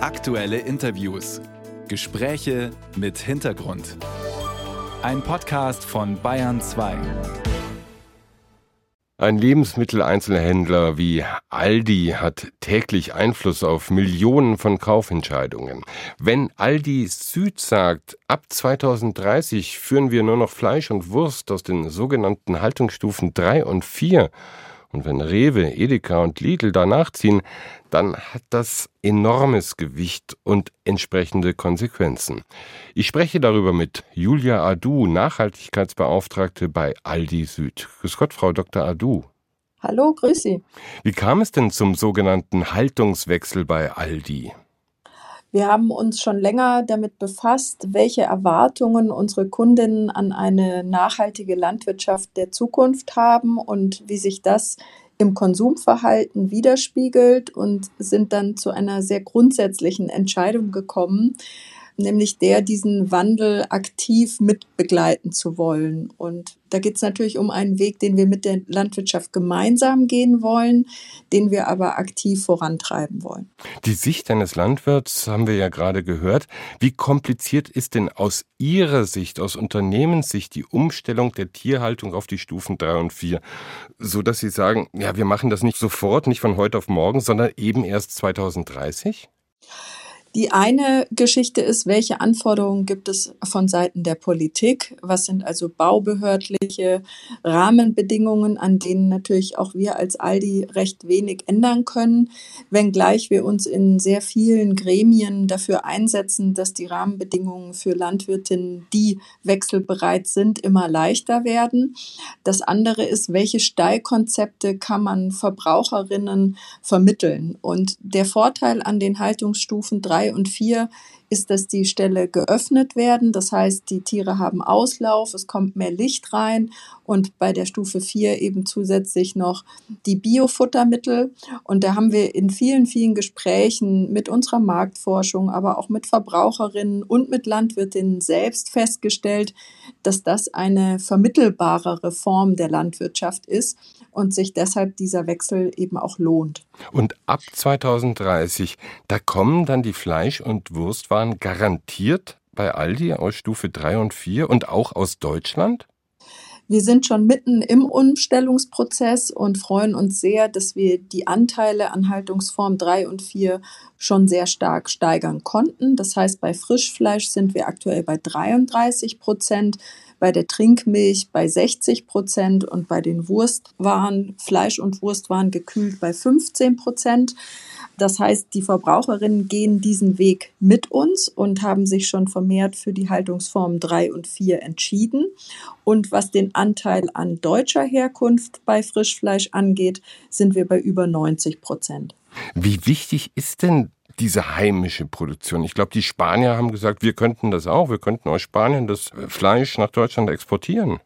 Aktuelle Interviews. Gespräche mit Hintergrund. Ein Podcast von Bayern 2. Ein Lebensmitteleinzelhändler wie Aldi hat täglich Einfluss auf Millionen von Kaufentscheidungen. Wenn Aldi Süd sagt, ab 2030 führen wir nur noch Fleisch und Wurst aus den sogenannten Haltungsstufen 3 und 4, und wenn Rewe, Edeka und Lidl danach ziehen, dann hat das enormes Gewicht und entsprechende Konsequenzen. Ich spreche darüber mit Julia Adu, Nachhaltigkeitsbeauftragte bei Aldi Süd. Grüß Gott, Frau Dr. Adu. Hallo, grüß Sie. Wie kam es denn zum sogenannten Haltungswechsel bei Aldi? Wir haben uns schon länger damit befasst, welche Erwartungen unsere Kundinnen an eine nachhaltige Landwirtschaft der Zukunft haben und wie sich das im Konsumverhalten widerspiegelt und sind dann zu einer sehr grundsätzlichen Entscheidung gekommen, nämlich der, diesen Wandel aktiv mitbegleiten zu wollen. Und da geht es natürlich um einen Weg, den wir mit der Landwirtschaft gemeinsam gehen wollen, den wir aber aktiv vorantreiben wollen. Die Sicht eines Landwirts haben wir ja gerade gehört. Wie kompliziert ist denn aus Ihrer Sicht, aus Unternehmenssicht, die Umstellung der Tierhaltung auf die Stufen 3 und 4, so dass Sie sagen, ja, wir machen das nicht sofort, nicht von heute auf morgen, sondern eben erst 2030? Die eine Geschichte ist, welche Anforderungen gibt es von Seiten der Politik? Was sind also baubehördliche Rahmenbedingungen, an denen natürlich auch wir als Aldi recht wenig ändern können, wenngleich wir uns in sehr vielen Gremien dafür einsetzen, dass die Rahmenbedingungen für Landwirtinnen, die wechselbereit sind, immer leichter werden. Das andere ist, welche Stallkonzepte kann man Verbraucherinnen vermitteln? Und der Vorteil an den Haltungsstufen 3 und vier ist, dass die Ställe geöffnet werden. Das heißt, die Tiere haben Auslauf, es kommt mehr Licht rein und bei der Stufe 4 eben zusätzlich noch die Biofuttermittel. Und da haben wir in vielen, vielen Gesprächen mit unserer Marktforschung, aber auch mit Verbraucherinnen und mit Landwirtinnen selbst festgestellt, dass das eine vermittelbarere Form der Landwirtschaft ist und sich deshalb dieser Wechsel eben auch lohnt. Und ab 2030, da kommen dann die Fleisch- und Wurstwaren garantiert bei Aldi aus Stufe 3 und 4 und auch aus Deutschland? Wir sind schon mitten im Umstellungsprozess und freuen uns sehr, dass wir die Anteile an Haltungsform 3 und 4 schon sehr stark steigern konnten. Das heißt, bei Frischfleisch sind wir aktuell bei 33 Prozent bei der Trinkmilch bei 60 Prozent und bei den Wurstwaren, Fleisch- und Wurstwaren gekühlt bei 15 Prozent. Das heißt, die Verbraucherinnen gehen diesen Weg mit uns und haben sich schon vermehrt für die Haltungsformen 3 und 4 entschieden. Und was den Anteil an deutscher Herkunft bei Frischfleisch angeht, sind wir bei über 90 Prozent. Wie wichtig ist denn diese heimische Produktion. Ich glaube, die Spanier haben gesagt, wir könnten das auch. Wir könnten aus Spanien das Fleisch nach Deutschland exportieren.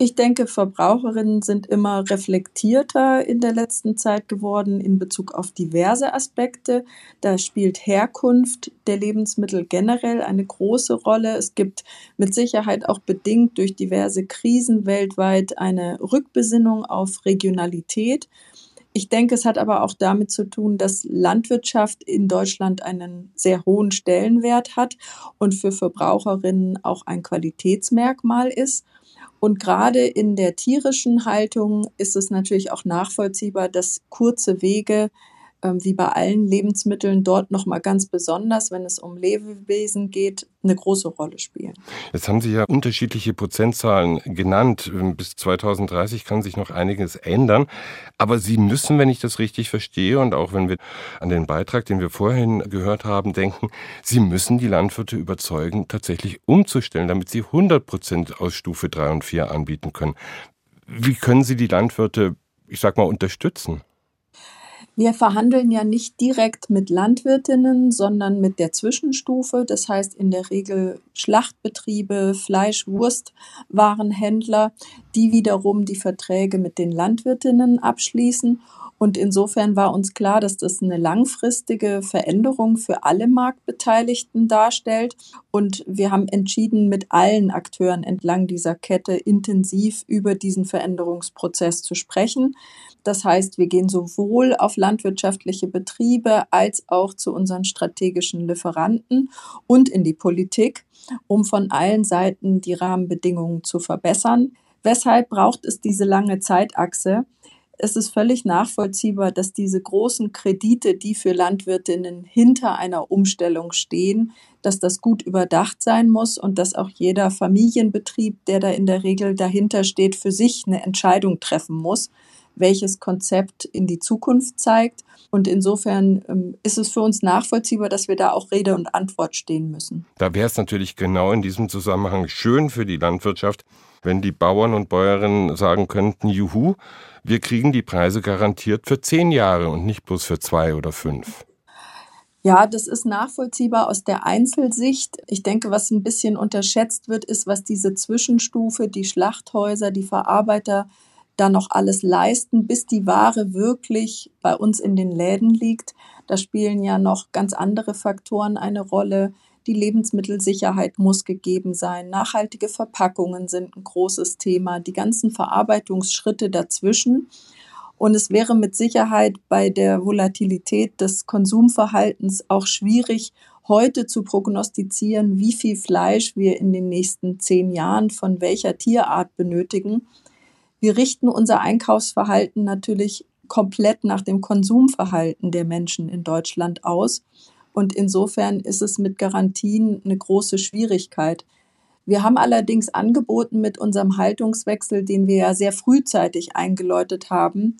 Ich denke, Verbraucherinnen sind immer reflektierter in der letzten Zeit geworden in Bezug auf diverse Aspekte. Da spielt Herkunft der Lebensmittel generell eine große Rolle. Es gibt mit Sicherheit auch bedingt durch diverse Krisen weltweit eine Rückbesinnung auf Regionalität. Ich denke, es hat aber auch damit zu tun, dass Landwirtschaft in Deutschland einen sehr hohen Stellenwert hat und für Verbraucherinnen auch ein Qualitätsmerkmal ist. Und gerade in der tierischen Haltung ist es natürlich auch nachvollziehbar, dass kurze Wege ähm, wie bei allen Lebensmitteln dort nochmal ganz besonders, wenn es um Lebewesen geht, eine große Rolle spielen. Jetzt haben Sie ja unterschiedliche Prozentzahlen genannt. Bis 2030 kann sich noch einiges ändern. Aber Sie müssen, wenn ich das richtig verstehe und auch wenn wir an den Beitrag, den wir vorhin gehört haben, denken, Sie müssen die Landwirte überzeugen, tatsächlich umzustellen, damit sie 100 Prozent aus Stufe 3 und 4 anbieten können. Wie können Sie die Landwirte, ich sag mal, unterstützen? Wir verhandeln ja nicht direkt mit Landwirtinnen, sondern mit der Zwischenstufe. Das heißt, in der Regel Schlachtbetriebe, Fleisch, Wurstwarenhändler, die wiederum die Verträge mit den Landwirtinnen abschließen und insofern war uns klar, dass das eine langfristige Veränderung für alle Marktbeteiligten darstellt. Und wir haben entschieden, mit allen Akteuren entlang dieser Kette intensiv über diesen Veränderungsprozess zu sprechen. Das heißt, wir gehen sowohl auf landwirtschaftliche Betriebe als auch zu unseren strategischen Lieferanten und in die Politik, um von allen Seiten die Rahmenbedingungen zu verbessern. Weshalb braucht es diese lange Zeitachse? es ist völlig nachvollziehbar, dass diese großen Kredite, die für Landwirtinnen hinter einer Umstellung stehen, dass das gut überdacht sein muss und dass auch jeder Familienbetrieb, der da in der Regel dahinter steht, für sich eine Entscheidung treffen muss, welches Konzept in die Zukunft zeigt. Und insofern ähm, ist es für uns nachvollziehbar, dass wir da auch Rede und Antwort stehen müssen. Da wäre es natürlich genau in diesem Zusammenhang schön für die Landwirtschaft, wenn die Bauern und Bäuerinnen sagen könnten, juhu, wir kriegen die Preise garantiert für zehn Jahre und nicht bloß für zwei oder fünf. Ja, das ist nachvollziehbar aus der Einzelsicht. Ich denke, was ein bisschen unterschätzt wird, ist, was diese Zwischenstufe, die Schlachthäuser, die Verarbeiter da noch alles leisten, bis die Ware wirklich bei uns in den Läden liegt. Da spielen ja noch ganz andere Faktoren eine Rolle. Die Lebensmittelsicherheit muss gegeben sein. Nachhaltige Verpackungen sind ein großes Thema. Die ganzen Verarbeitungsschritte dazwischen. Und es wäre mit Sicherheit bei der Volatilität des Konsumverhaltens auch schwierig, heute zu prognostizieren, wie viel Fleisch wir in den nächsten zehn Jahren von welcher Tierart benötigen. Wir richten unser Einkaufsverhalten natürlich komplett nach dem Konsumverhalten der Menschen in Deutschland aus. Und insofern ist es mit Garantien eine große Schwierigkeit. Wir haben allerdings angeboten mit unserem Haltungswechsel, den wir ja sehr frühzeitig eingeläutet haben,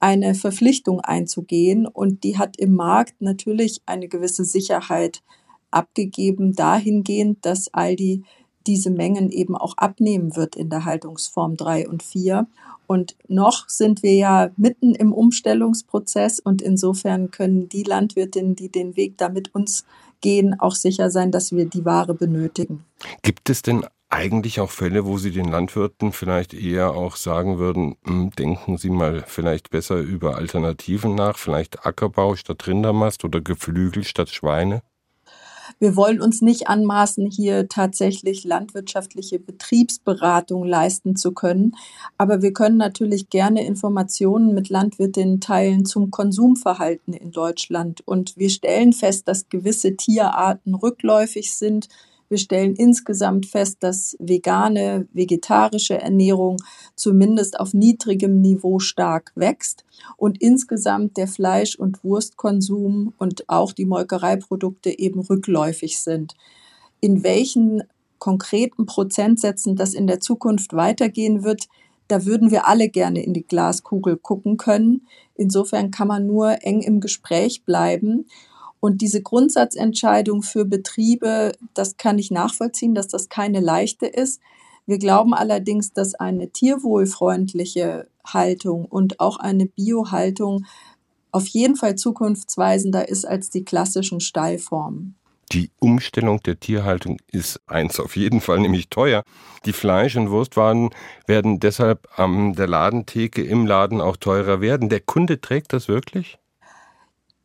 eine Verpflichtung einzugehen. Und die hat im Markt natürlich eine gewisse Sicherheit abgegeben, dahingehend, dass Aldi diese Mengen eben auch abnehmen wird in der Haltungsform 3 und 4. Und noch sind wir ja mitten im Umstellungsprozess und insofern können die Landwirtinnen, die den Weg da mit uns gehen, auch sicher sein, dass wir die Ware benötigen. Gibt es denn eigentlich auch Fälle, wo Sie den Landwirten vielleicht eher auch sagen würden, hm, denken Sie mal vielleicht besser über Alternativen nach, vielleicht Ackerbau statt Rindermast oder Geflügel statt Schweine? Wir wollen uns nicht anmaßen, hier tatsächlich landwirtschaftliche Betriebsberatung leisten zu können. Aber wir können natürlich gerne Informationen mit Landwirtinnen teilen zum Konsumverhalten in Deutschland. Und wir stellen fest, dass gewisse Tierarten rückläufig sind, wir stellen insgesamt fest, dass vegane, vegetarische Ernährung zumindest auf niedrigem Niveau stark wächst und insgesamt der Fleisch- und Wurstkonsum und auch die Molkereiprodukte eben rückläufig sind. In welchen konkreten Prozentsätzen das in der Zukunft weitergehen wird, da würden wir alle gerne in die Glaskugel gucken können. Insofern kann man nur eng im Gespräch bleiben und diese Grundsatzentscheidung für Betriebe, das kann ich nachvollziehen, dass das keine leichte ist. Wir glauben allerdings, dass eine tierwohlfreundliche Haltung und auch eine Biohaltung auf jeden Fall zukunftsweisender ist als die klassischen Stallformen. Die Umstellung der Tierhaltung ist eins auf jeden Fall nämlich teuer. Die Fleisch- und Wurstwaren werden deshalb an der Ladentheke im Laden auch teurer werden. Der Kunde trägt das wirklich?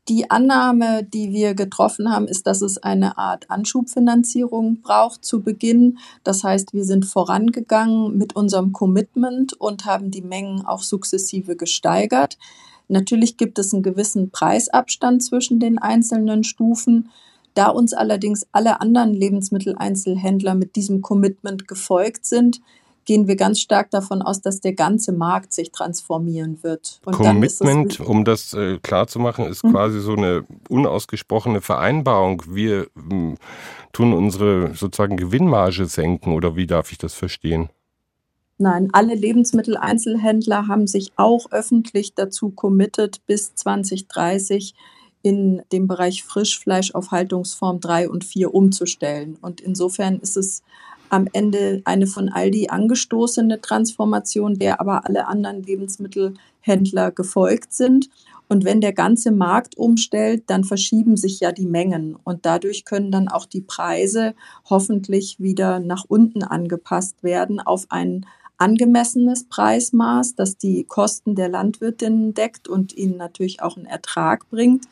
Die Annahme, die wir getroffen haben, ist, dass es eine Art Anschubfinanzierung braucht zu Beginn. Das heißt, wir sind vorangegangen mit unserem Commitment und haben die Mengen auch sukzessive gesteigert. Natürlich gibt es einen gewissen Preisabstand zwischen den einzelnen Stufen. Da uns allerdings alle anderen Lebensmitteleinzelhändler mit diesem Commitment gefolgt sind, gehen wir ganz stark davon aus, dass der ganze Markt sich transformieren wird. Und Commitment, um das äh, klar zu machen, ist hm. quasi so eine unausgesprochene Vereinbarung. Wir hm, tun unsere sozusagen Gewinnmarge senken oder wie darf ich das verstehen? Nein, alle Lebensmitteleinzelhändler haben sich auch öffentlich dazu committed, bis 2030 in dem Bereich Frischfleisch auf Haltungsform 3 und 4 umzustellen. Und insofern ist es am Ende eine von Aldi angestoßene Transformation, der aber alle anderen Lebensmittelhändler gefolgt sind. Und wenn der ganze Markt umstellt, dann verschieben sich ja die Mengen und dadurch können dann auch die Preise hoffentlich wieder nach unten angepasst werden auf ein angemessenes Preismaß, das die Kosten der Landwirtinnen deckt und ihnen natürlich auch einen Ertrag bringt,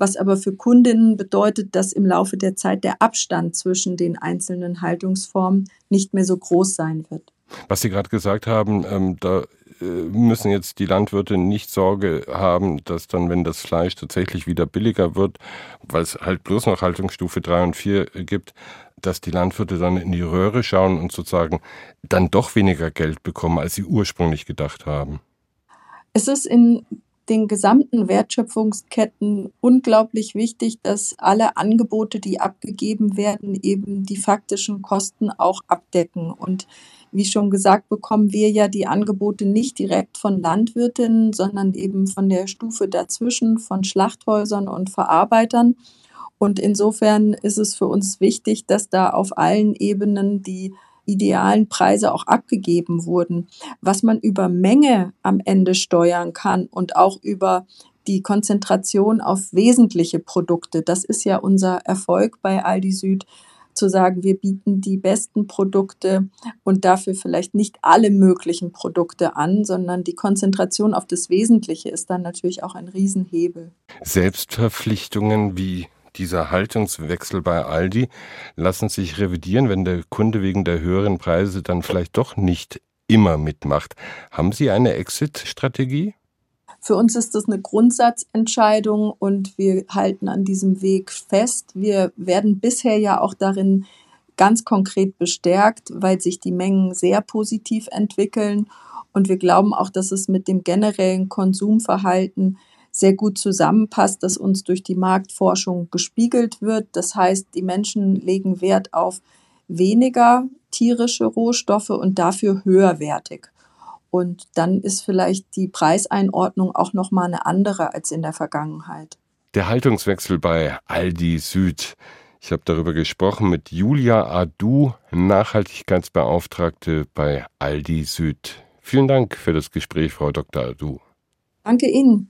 was aber für Kundinnen bedeutet, dass im Laufe der Zeit der Abstand zwischen den einzelnen Haltungsformen nicht mehr so groß sein wird. Was Sie gerade gesagt haben, ähm, da äh, müssen jetzt die Landwirte nicht Sorge haben, dass dann, wenn das Fleisch tatsächlich wieder billiger wird, weil es halt bloß noch Haltungsstufe 3 und 4 gibt, dass die Landwirte dann in die Röhre schauen und sozusagen dann doch weniger Geld bekommen, als sie ursprünglich gedacht haben. Es ist in den gesamten Wertschöpfungsketten unglaublich wichtig, dass alle Angebote, die abgegeben werden, eben die faktischen Kosten auch abdecken. Und wie schon gesagt, bekommen wir ja die Angebote nicht direkt von Landwirtinnen, sondern eben von der Stufe dazwischen, von Schlachthäusern und Verarbeitern. Und insofern ist es für uns wichtig, dass da auf allen Ebenen die idealen Preise auch abgegeben wurden. Was man über Menge am Ende steuern kann und auch über die Konzentration auf wesentliche Produkte, das ist ja unser Erfolg bei Aldi Süd, zu sagen, wir bieten die besten Produkte und dafür vielleicht nicht alle möglichen Produkte an, sondern die Konzentration auf das Wesentliche ist dann natürlich auch ein Riesenhebel. Selbstverpflichtungen wie dieser Haltungswechsel bei Aldi lassen sich revidieren, wenn der Kunde wegen der höheren Preise dann vielleicht doch nicht immer mitmacht. Haben Sie eine Exit-Strategie? Für uns ist das eine Grundsatzentscheidung und wir halten an diesem Weg fest. Wir werden bisher ja auch darin ganz konkret bestärkt, weil sich die Mengen sehr positiv entwickeln. Und wir glauben auch, dass es mit dem generellen Konsumverhalten sehr gut zusammenpasst, das uns durch die Marktforschung gespiegelt wird. Das heißt, die Menschen legen Wert auf weniger tierische Rohstoffe und dafür höherwertig. Und dann ist vielleicht die Preiseinordnung auch noch mal eine andere als in der Vergangenheit. Der Haltungswechsel bei Aldi Süd. Ich habe darüber gesprochen mit Julia Adu, Nachhaltigkeitsbeauftragte bei Aldi Süd. Vielen Dank für das Gespräch, Frau Dr. Adu. Danke Ihnen.